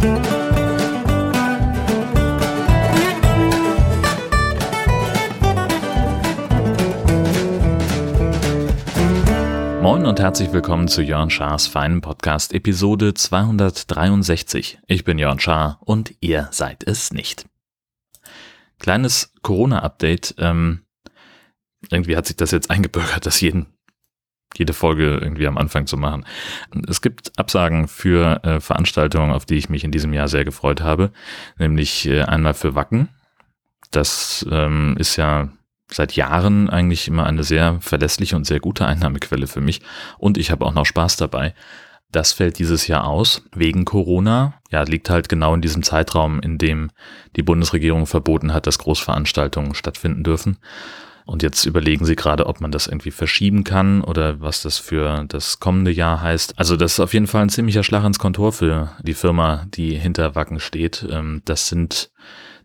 Moin und herzlich willkommen zu Jörn Schars feinen Podcast Episode 263. Ich bin Jörn Schaar und ihr seid es nicht. Kleines Corona-Update. Ähm, irgendwie hat sich das jetzt eingebürgert, das jeden, jede Folge irgendwie am Anfang zu machen. Es gibt Absagen für äh, Veranstaltungen, auf die ich mich in diesem Jahr sehr gefreut habe, nämlich äh, einmal für Wacken. Das ähm, ist ja seit Jahren eigentlich immer eine sehr verlässliche und sehr gute Einnahmequelle für mich und ich habe auch noch Spaß dabei. Das fällt dieses Jahr aus wegen Corona. Ja, liegt halt genau in diesem Zeitraum, in dem die Bundesregierung verboten hat, dass Großveranstaltungen stattfinden dürfen. Und jetzt überlegen sie gerade, ob man das irgendwie verschieben kann oder was das für das kommende Jahr heißt. Also das ist auf jeden Fall ein ziemlicher Schlag ins Kontor für die Firma, die hinter Wacken steht. Ähm, das sind,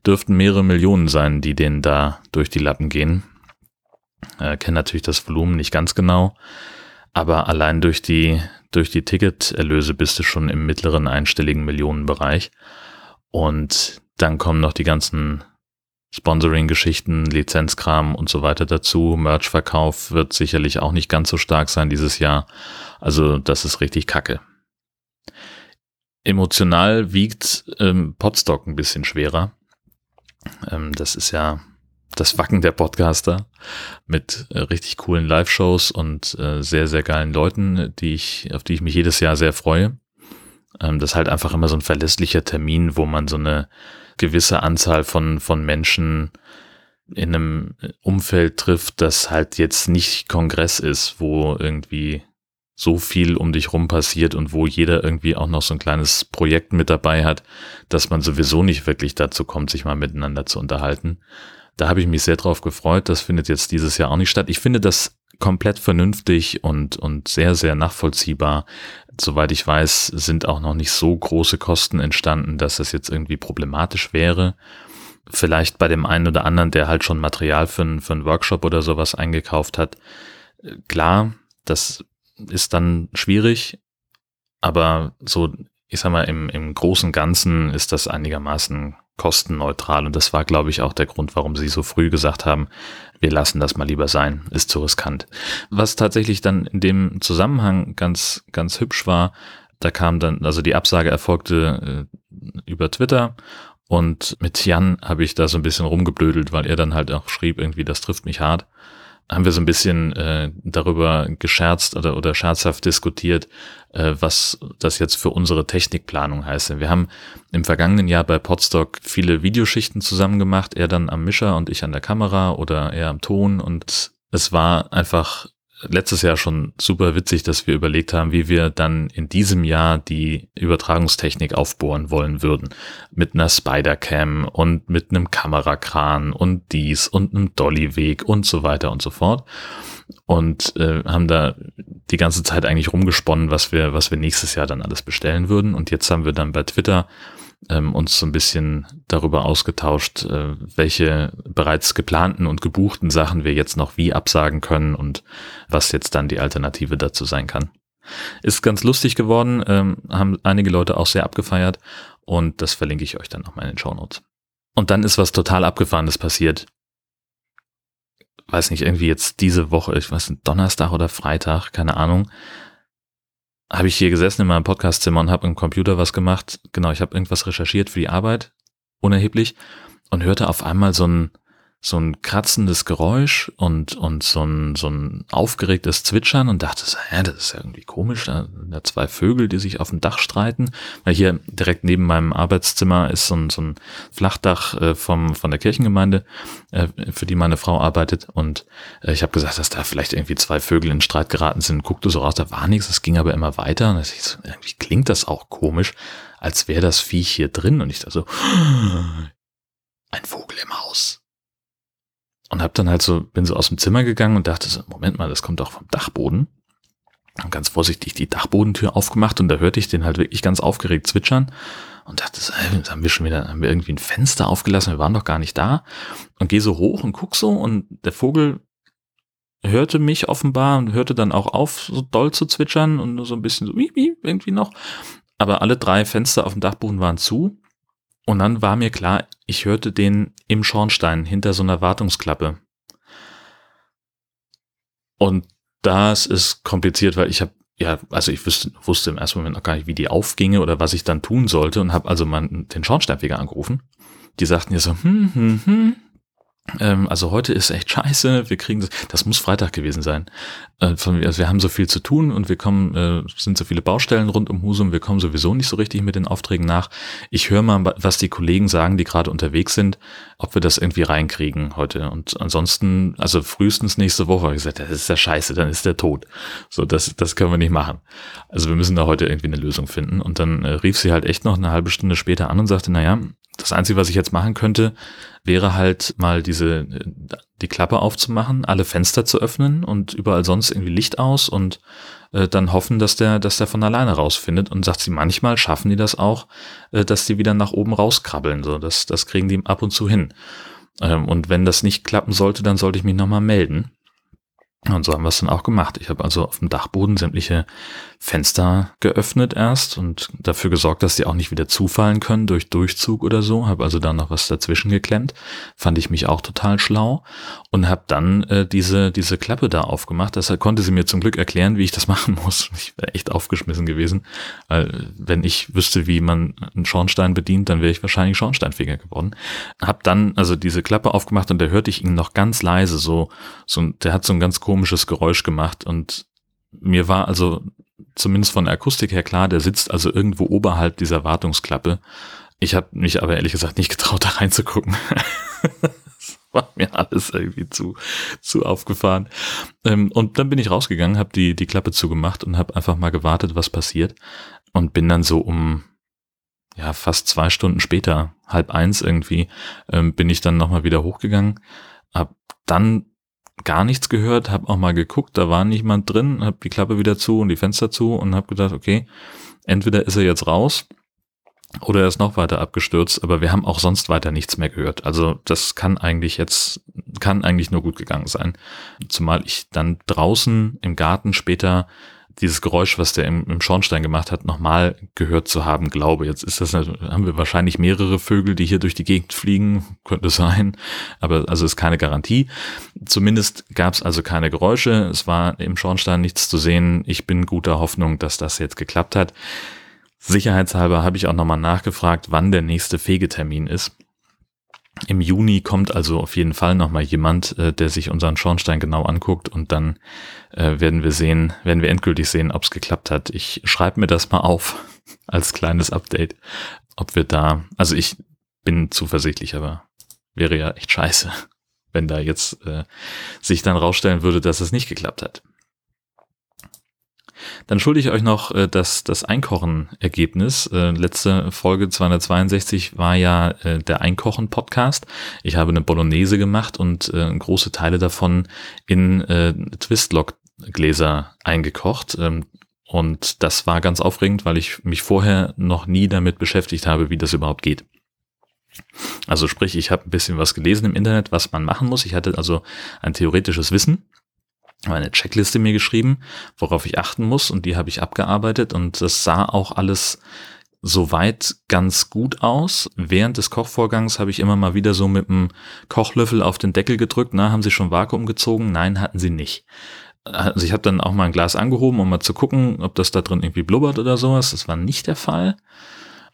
dürften mehrere Millionen sein, die denen da durch die Lappen gehen. Äh, kenne natürlich das Volumen nicht ganz genau, aber allein durch die, durch die Ticketerlöse bist du schon im mittleren einstelligen Millionenbereich. Und dann kommen noch die ganzen Sponsoring-Geschichten, Lizenzkram und so weiter dazu. Merch-Verkauf wird sicherlich auch nicht ganz so stark sein dieses Jahr. Also das ist richtig kacke. Emotional wiegt ähm, Podstock ein bisschen schwerer. Ähm, das ist ja das Wacken der Podcaster mit äh, richtig coolen Live-Shows und äh, sehr, sehr geilen Leuten, die ich, auf die ich mich jedes Jahr sehr freue. Ähm, das ist halt einfach immer so ein verlässlicher Termin, wo man so eine gewisse Anzahl von, von Menschen in einem Umfeld trifft, das halt jetzt nicht Kongress ist, wo irgendwie so viel um dich rum passiert und wo jeder irgendwie auch noch so ein kleines Projekt mit dabei hat, dass man sowieso nicht wirklich dazu kommt, sich mal miteinander zu unterhalten. Da habe ich mich sehr drauf gefreut. Das findet jetzt dieses Jahr auch nicht statt. Ich finde das komplett vernünftig und, und sehr, sehr nachvollziehbar. Soweit ich weiß, sind auch noch nicht so große Kosten entstanden, dass das jetzt irgendwie problematisch wäre. Vielleicht bei dem einen oder anderen, der halt schon Material für, einen, für einen Workshop oder sowas eingekauft hat. Klar, das ist dann schwierig, aber so, ich sag mal, im, im großen Ganzen ist das einigermaßen kostenneutral. Und das war, glaube ich, auch der Grund, warum sie so früh gesagt haben, wir lassen das mal lieber sein, ist zu riskant. Was tatsächlich dann in dem Zusammenhang ganz, ganz hübsch war, da kam dann, also die Absage erfolgte äh, über Twitter und mit Jan habe ich da so ein bisschen rumgeblödelt, weil er dann halt auch schrieb, irgendwie, das trifft mich hart haben wir so ein bisschen äh, darüber gescherzt oder, oder scherzhaft diskutiert, äh, was das jetzt für unsere Technikplanung heißt. Wir haben im vergangenen Jahr bei Podstock viele Videoschichten zusammen gemacht, er dann am Mischer und ich an der Kamera oder er am Ton und es war einfach letztes Jahr schon super witzig, dass wir überlegt haben, wie wir dann in diesem Jahr die Übertragungstechnik aufbohren wollen würden. Mit einer Spider-Cam und mit einem Kamerakran und dies und einem Dolly-Weg und so weiter und so fort. Und äh, haben da die ganze Zeit eigentlich rumgesponnen, was wir, was wir nächstes Jahr dann alles bestellen würden. Und jetzt haben wir dann bei Twitter ähm, uns so ein bisschen darüber ausgetauscht, äh, welche bereits geplanten und gebuchten Sachen wir jetzt noch wie absagen können und was jetzt dann die Alternative dazu sein kann. Ist ganz lustig geworden, ähm, haben einige Leute auch sehr abgefeiert und das verlinke ich euch dann nochmal in den Show. Und dann ist was total Abgefahrenes passiert. Weiß nicht, irgendwie jetzt diese Woche, ich weiß nicht, Donnerstag oder Freitag, keine Ahnung, habe ich hier gesessen in meinem Podcastzimmer und habe im Computer was gemacht. Genau, ich habe irgendwas recherchiert für die Arbeit, unerheblich, und hörte auf einmal so ein so ein kratzendes Geräusch und, und so ein, so ein aufgeregtes Zwitschern und dachte so, hä, das ist ja irgendwie komisch, da ja zwei Vögel, die sich auf dem Dach streiten. Weil hier direkt neben meinem Arbeitszimmer ist so ein, so ein Flachdach äh, vom, von der Kirchengemeinde, äh, für die meine Frau arbeitet. Und äh, ich habe gesagt, dass da vielleicht irgendwie zwei Vögel in Streit geraten sind. Guckte so raus, da war nichts, es ging aber immer weiter. Und ich irgendwie klingt das auch komisch, als wäre das Viech hier drin. Und ich dachte so, ein Vogel im Haus und hab dann halt so, bin so aus dem Zimmer gegangen und dachte so, Moment mal, das kommt doch vom Dachboden. Und ganz vorsichtig die Dachbodentür aufgemacht und da hörte ich den halt wirklich ganz aufgeregt zwitschern und dachte so, ey, haben wir schon wieder, haben wir irgendwie ein Fenster aufgelassen, wir waren doch gar nicht da. Und gehe so hoch und guck so und der Vogel hörte mich offenbar und hörte dann auch auf, so doll zu zwitschern und so ein bisschen so wie, wie irgendwie noch. aber alle drei Fenster auf dem Dachboden waren zu. Und dann war mir klar, ich hörte den im Schornstein hinter so einer Wartungsklappe. Und das ist kompliziert, weil ich habe ja, also ich wusste, wusste im ersten Moment noch gar nicht, wie die aufginge oder was ich dann tun sollte und habe also mal den Schornsteinfeger angerufen. Die sagten ja so, hm, hm, hm, ähm, also heute ist echt scheiße, wir kriegen das, das muss Freitag gewesen sein. Äh, von, also wir haben so viel zu tun und wir kommen, äh, sind so viele Baustellen rund um Husum, wir kommen sowieso nicht so richtig mit den Aufträgen nach. Ich höre mal, was die Kollegen sagen, die gerade unterwegs sind, ob wir das irgendwie reinkriegen heute. Und ansonsten, also frühestens nächste Woche, habe ich gesagt, das ist ja scheiße, dann ist der tot. So, das, das können wir nicht machen. Also wir müssen da heute irgendwie eine Lösung finden. Und dann äh, rief sie halt echt noch eine halbe Stunde später an und sagte, naja, das Einzige, was ich jetzt machen könnte, wäre halt mal diese, die Klappe aufzumachen, alle Fenster zu öffnen und überall sonst irgendwie Licht aus und äh, dann hoffen, dass der, dass der von alleine rausfindet und sagt sie, manchmal schaffen die das auch, äh, dass die wieder nach oben rauskrabbeln, so, das, das kriegen die ab und zu hin. Ähm, und wenn das nicht klappen sollte, dann sollte ich mich nochmal melden. Und so haben wir es dann auch gemacht. Ich habe also auf dem Dachboden sämtliche Fenster geöffnet erst und dafür gesorgt, dass die auch nicht wieder zufallen können durch Durchzug oder so. Habe also da noch was dazwischen geklemmt. Fand ich mich auch total schlau und habe dann äh, diese diese Klappe da aufgemacht. Deshalb konnte sie mir zum Glück erklären, wie ich das machen muss. Ich wäre echt aufgeschmissen gewesen. Weil wenn ich wüsste, wie man einen Schornstein bedient, dann wäre ich wahrscheinlich Schornsteinfeger geworden. Hab dann also diese Klappe aufgemacht und da hörte ich ihn noch ganz leise so so der hat so ein ganz komisches Geräusch gemacht und mir war also zumindest von der Akustik her klar, der sitzt also irgendwo oberhalb dieser Wartungsklappe. Ich habe mich aber ehrlich gesagt nicht getraut, da reinzugucken. das war mir alles irgendwie zu, zu aufgefahren. Ähm, und dann bin ich rausgegangen, habe die, die Klappe zugemacht und habe einfach mal gewartet, was passiert. Und bin dann so um ja fast zwei Stunden später, halb eins irgendwie, ähm, bin ich dann nochmal wieder hochgegangen. Hab dann gar nichts gehört, habe auch mal geguckt, da war niemand drin, habe die Klappe wieder zu und die Fenster zu und habe gedacht, okay, entweder ist er jetzt raus oder er ist noch weiter abgestürzt, aber wir haben auch sonst weiter nichts mehr gehört. Also das kann eigentlich jetzt, kann eigentlich nur gut gegangen sein. Zumal ich dann draußen im Garten später dieses Geräusch, was der im, im Schornstein gemacht hat, nochmal gehört zu haben, glaube. Jetzt ist das, haben wir wahrscheinlich mehrere Vögel, die hier durch die Gegend fliegen, könnte sein, aber also ist keine Garantie. Zumindest gab es also keine Geräusche, es war im Schornstein nichts zu sehen. Ich bin guter Hoffnung, dass das jetzt geklappt hat. Sicherheitshalber habe ich auch nochmal nachgefragt, wann der nächste Fegetermin ist. Im Juni kommt also auf jeden Fall nochmal jemand, äh, der sich unseren Schornstein genau anguckt und dann äh, werden wir sehen, werden wir endgültig sehen, ob es geklappt hat. Ich schreibe mir das mal auf als kleines Update, ob wir da, also ich bin zuversichtlich, aber wäre ja echt scheiße, wenn da jetzt äh, sich dann rausstellen würde, dass es nicht geklappt hat. Dann schulde ich euch noch äh, das, das Einkochen-Ergebnis. Äh, letzte Folge 262 war ja äh, der Einkochen-Podcast. Ich habe eine Bolognese gemacht und äh, große Teile davon in äh, Twistlock-Gläser eingekocht. Ähm, und das war ganz aufregend, weil ich mich vorher noch nie damit beschäftigt habe, wie das überhaupt geht. Also sprich, ich habe ein bisschen was gelesen im Internet, was man machen muss. Ich hatte also ein theoretisches Wissen eine Checkliste mir geschrieben, worauf ich achten muss und die habe ich abgearbeitet und das sah auch alles soweit ganz gut aus. Während des Kochvorgangs habe ich immer mal wieder so mit dem Kochlöffel auf den Deckel gedrückt. Na, haben sie schon Vakuum gezogen? Nein, hatten sie nicht. Also ich habe dann auch mal ein Glas angehoben, um mal zu gucken, ob das da drin irgendwie blubbert oder sowas. Das war nicht der Fall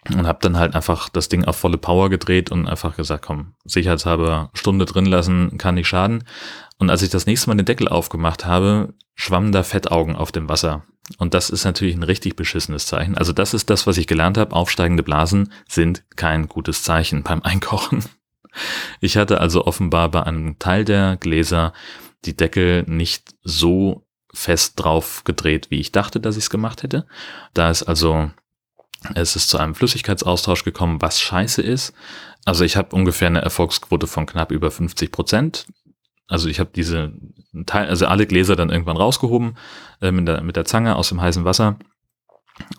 und habe dann halt einfach das Ding auf volle Power gedreht und einfach gesagt, komm, sicherheitshalber Stunde drin lassen, kann nicht schaden. Und als ich das nächste Mal den Deckel aufgemacht habe, schwammen da Fettaugen auf dem Wasser. Und das ist natürlich ein richtig beschissenes Zeichen. Also das ist das, was ich gelernt habe. Aufsteigende Blasen sind kein gutes Zeichen beim Einkochen. Ich hatte also offenbar bei einem Teil der Gläser die Deckel nicht so fest drauf gedreht, wie ich dachte, dass ich es gemacht hätte. Da ist also es ist zu einem Flüssigkeitsaustausch gekommen, was scheiße ist. Also ich habe ungefähr eine Erfolgsquote von knapp über 50 Prozent. Also ich habe diese Teil, also alle Gläser dann irgendwann rausgehoben äh, mit, der, mit der Zange aus dem heißen Wasser.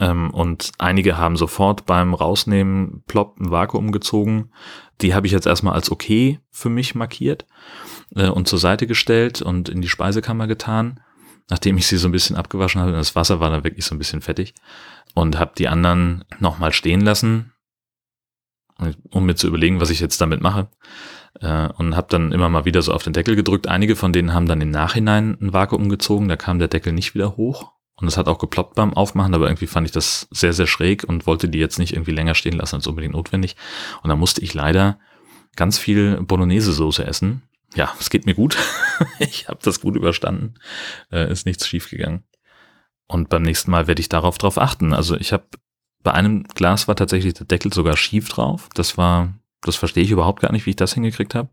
Ähm, und einige haben sofort beim Rausnehmen plopp ein Vakuum gezogen. Die habe ich jetzt erstmal als okay für mich markiert äh, und zur Seite gestellt und in die Speisekammer getan nachdem ich sie so ein bisschen abgewaschen habe, das Wasser war dann wirklich so ein bisschen fettig. und habe die anderen nochmal stehen lassen, um mir zu überlegen, was ich jetzt damit mache. Äh, und habe dann immer mal wieder so auf den Deckel gedrückt. Einige von denen haben dann im Nachhinein ein Vakuum gezogen, da kam der Deckel nicht wieder hoch. Und es hat auch geploppt beim Aufmachen, aber irgendwie fand ich das sehr, sehr schräg und wollte die jetzt nicht irgendwie länger stehen lassen als unbedingt notwendig. Und dann musste ich leider ganz viel Bolognese-Soße essen. Ja, es geht mir gut. ich habe das gut überstanden. Äh, ist nichts schiefgegangen. Und beim nächsten Mal werde ich darauf drauf achten. Also ich habe bei einem Glas war tatsächlich der Deckel sogar schief drauf. Das war, das verstehe ich überhaupt gar nicht, wie ich das hingekriegt habe.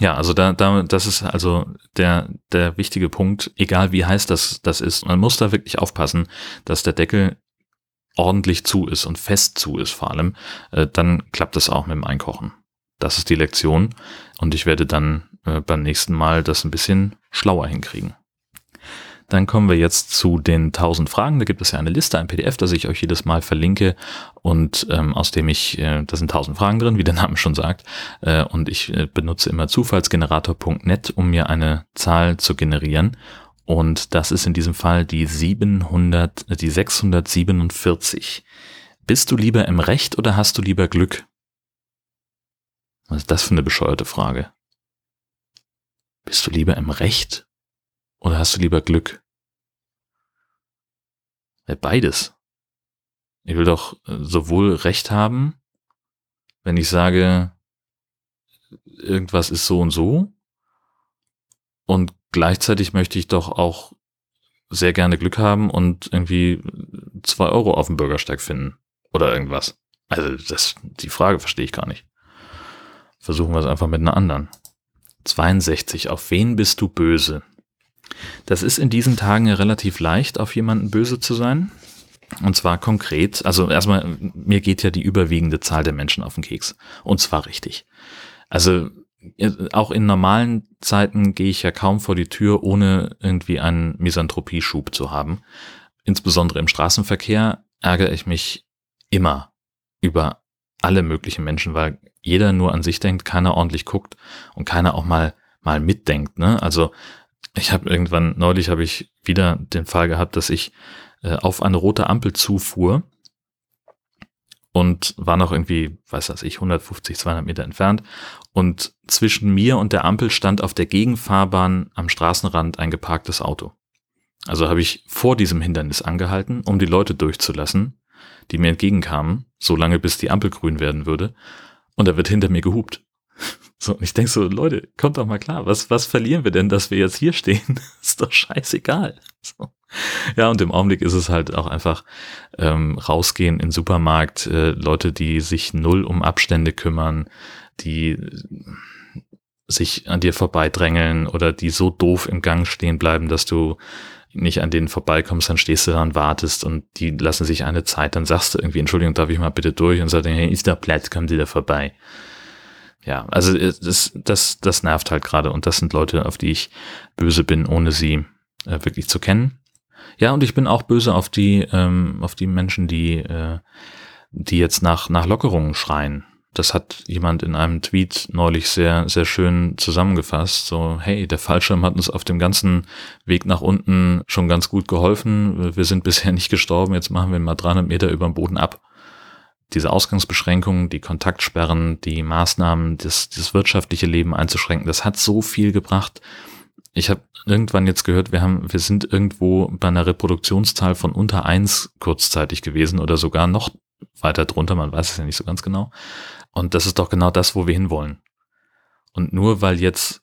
Ja, also da, da, das ist also der, der wichtige Punkt, egal wie heiß das, das ist. Man muss da wirklich aufpassen, dass der Deckel ordentlich zu ist und fest zu ist vor allem. Äh, dann klappt das auch mit dem Einkochen. Das ist die Lektion. Und ich werde dann äh, beim nächsten Mal das ein bisschen schlauer hinkriegen. Dann kommen wir jetzt zu den 1000 Fragen. Da gibt es ja eine Liste, ein PDF, das ich euch jedes Mal verlinke und ähm, aus dem ich, äh, da sind 1000 Fragen drin, wie der Name schon sagt. Äh, und ich äh, benutze immer zufallsgenerator.net, um mir eine Zahl zu generieren. Und das ist in diesem Fall die 700, äh, die 647. Bist du lieber im Recht oder hast du lieber Glück? Was ist das für eine bescheuerte Frage? Bist du lieber im Recht oder hast du lieber Glück? Beides. Ich will doch äh, sowohl Recht haben, wenn ich sage, irgendwas ist so und so, und gleichzeitig möchte ich doch auch sehr gerne Glück haben und irgendwie zwei Euro auf dem Bürgersteig finden oder irgendwas. Also das, die Frage verstehe ich gar nicht. Versuchen wir es einfach mit einer anderen. 62. Auf wen bist du böse? Das ist in diesen Tagen relativ leicht, auf jemanden böse zu sein. Und zwar konkret, also erstmal, mir geht ja die überwiegende Zahl der Menschen auf den Keks. Und zwar richtig. Also auch in normalen Zeiten gehe ich ja kaum vor die Tür, ohne irgendwie einen Misanthropie-Schub zu haben. Insbesondere im Straßenverkehr ärgere ich mich immer über alle möglichen Menschen, weil jeder nur an sich denkt, keiner ordentlich guckt und keiner auch mal mal mitdenkt. Ne? Also ich habe irgendwann, neulich habe ich wieder den Fall gehabt, dass ich äh, auf eine rote Ampel zufuhr und war noch irgendwie, weiß das ich, 150, 200 Meter entfernt. Und zwischen mir und der Ampel stand auf der Gegenfahrbahn am Straßenrand ein geparktes Auto. Also habe ich vor diesem Hindernis angehalten, um die Leute durchzulassen, die mir entgegenkamen, so lange bis die Ampel grün werden würde. Und da wird hinter mir gehupt. So, und ich denke so, Leute, kommt doch mal klar, was, was verlieren wir denn, dass wir jetzt hier stehen? ist doch scheißegal. So. Ja, und im Augenblick ist es halt auch einfach ähm, rausgehen in den Supermarkt, äh, Leute, die sich null um Abstände kümmern, die sich an dir vorbeidrängeln oder die so doof im Gang stehen bleiben, dass du nicht an denen vorbeikommst, dann stehst du da und wartest und die lassen sich eine Zeit, dann sagst du irgendwie, Entschuldigung, darf ich mal bitte durch und sagst, hey, ist der Platz, kommen Sie da vorbei ja, also äh, das, das, das nervt halt gerade und das sind Leute, auf die ich böse bin, ohne sie äh, wirklich zu kennen. Ja, und ich bin auch böse auf die, ähm, auf die Menschen, die, äh, die jetzt nach, nach Lockerungen schreien. Das hat jemand in einem Tweet neulich sehr, sehr schön zusammengefasst. So, hey, der Fallschirm hat uns auf dem ganzen Weg nach unten schon ganz gut geholfen. Wir sind bisher nicht gestorben. Jetzt machen wir mal 300 Meter über dem Boden ab diese Ausgangsbeschränkungen, die Kontaktsperren, die Maßnahmen, das, das wirtschaftliche Leben einzuschränken, das hat so viel gebracht. Ich habe irgendwann jetzt gehört, wir haben, wir sind irgendwo bei einer Reproduktionszahl von unter eins kurzzeitig gewesen oder sogar noch weiter drunter, man weiß es ja nicht so ganz genau. Und das ist doch genau das, wo wir hinwollen. Und nur weil jetzt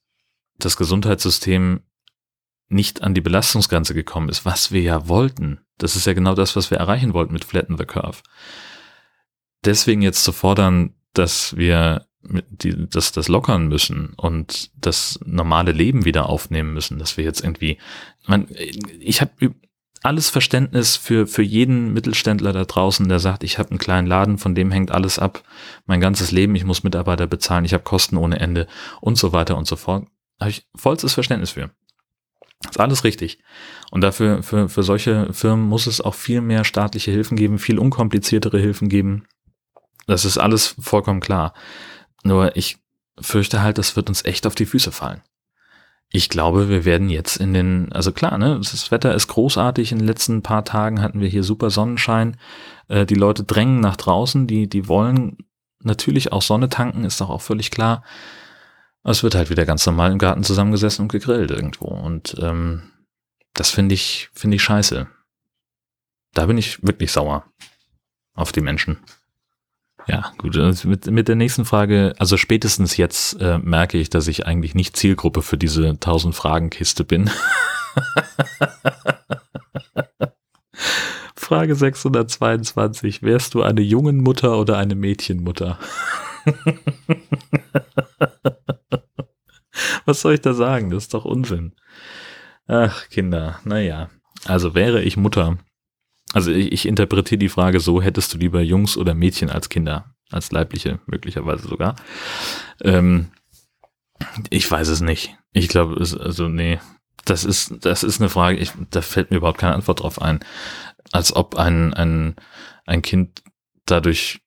das Gesundheitssystem nicht an die Belastungsgrenze gekommen ist, was wir ja wollten, das ist ja genau das, was wir erreichen wollten mit Flatten the Curve deswegen jetzt zu fordern, dass wir die, dass das lockern müssen und das normale Leben wieder aufnehmen müssen, dass wir jetzt irgendwie, man, ich habe alles Verständnis für für jeden Mittelständler da draußen, der sagt, ich habe einen kleinen Laden, von dem hängt alles ab, mein ganzes Leben, ich muss Mitarbeiter bezahlen, ich habe Kosten ohne Ende und so weiter und so fort. Habe ich vollstes Verständnis für. ist alles richtig. Und dafür für für solche Firmen muss es auch viel mehr staatliche Hilfen geben, viel unkompliziertere Hilfen geben das ist alles vollkommen klar. Nur ich fürchte halt, das wird uns echt auf die Füße fallen. ich glaube, wir werden jetzt in den, also klar, ne, das Wetter ist großartig. In den letzten paar Tagen hatten wir hier super Sonnenschein. Äh, die Leute drängen nach draußen, die, die wollen natürlich auch Sonne tanken, ist doch auch völlig klar. Es wird halt wieder ganz normal im Garten zusammengesessen und gegrillt irgendwo. Und ähm, das finde ich, finde ich scheiße. Da bin ich wirklich sauer auf die Menschen. Ja, gut. Mit, mit der nächsten Frage, also spätestens jetzt äh, merke ich, dass ich eigentlich nicht Zielgruppe für diese 1000 Fragen Kiste bin. Frage 622. Wärst du eine jungen Mutter oder eine Mädchenmutter? Was soll ich da sagen? Das ist doch Unsinn. Ach, Kinder, naja. Also wäre ich Mutter, also ich, ich interpretiere die Frage so, hättest du lieber Jungs oder Mädchen als Kinder, als leibliche möglicherweise sogar. Ähm, ich weiß es nicht. Ich glaube, also nee, das ist, das ist eine Frage, ich, da fällt mir überhaupt keine Antwort drauf ein. Als ob ein, ein, ein Kind dadurch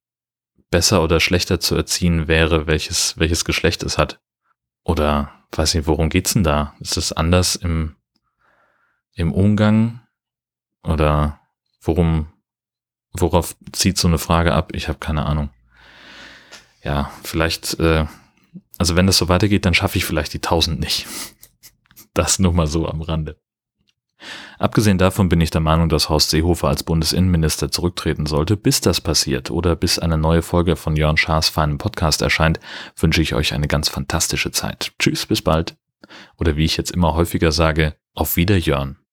besser oder schlechter zu erziehen wäre, welches, welches Geschlecht es hat. Oder weiß nicht, worum geht's denn da? Ist es anders im, im Umgang? Oder Worum, worauf zieht so eine Frage ab? Ich habe keine Ahnung. Ja, vielleicht, äh, also wenn das so weitergeht, dann schaffe ich vielleicht die 1000 nicht. Das nur mal so am Rande. Abgesehen davon bin ich der Meinung, dass Horst Seehofer als Bundesinnenminister zurücktreten sollte. Bis das passiert oder bis eine neue Folge von Jörn Schaas feinem Podcast erscheint, wünsche ich euch eine ganz fantastische Zeit. Tschüss, bis bald. Oder wie ich jetzt immer häufiger sage, auf Wieder Jörn.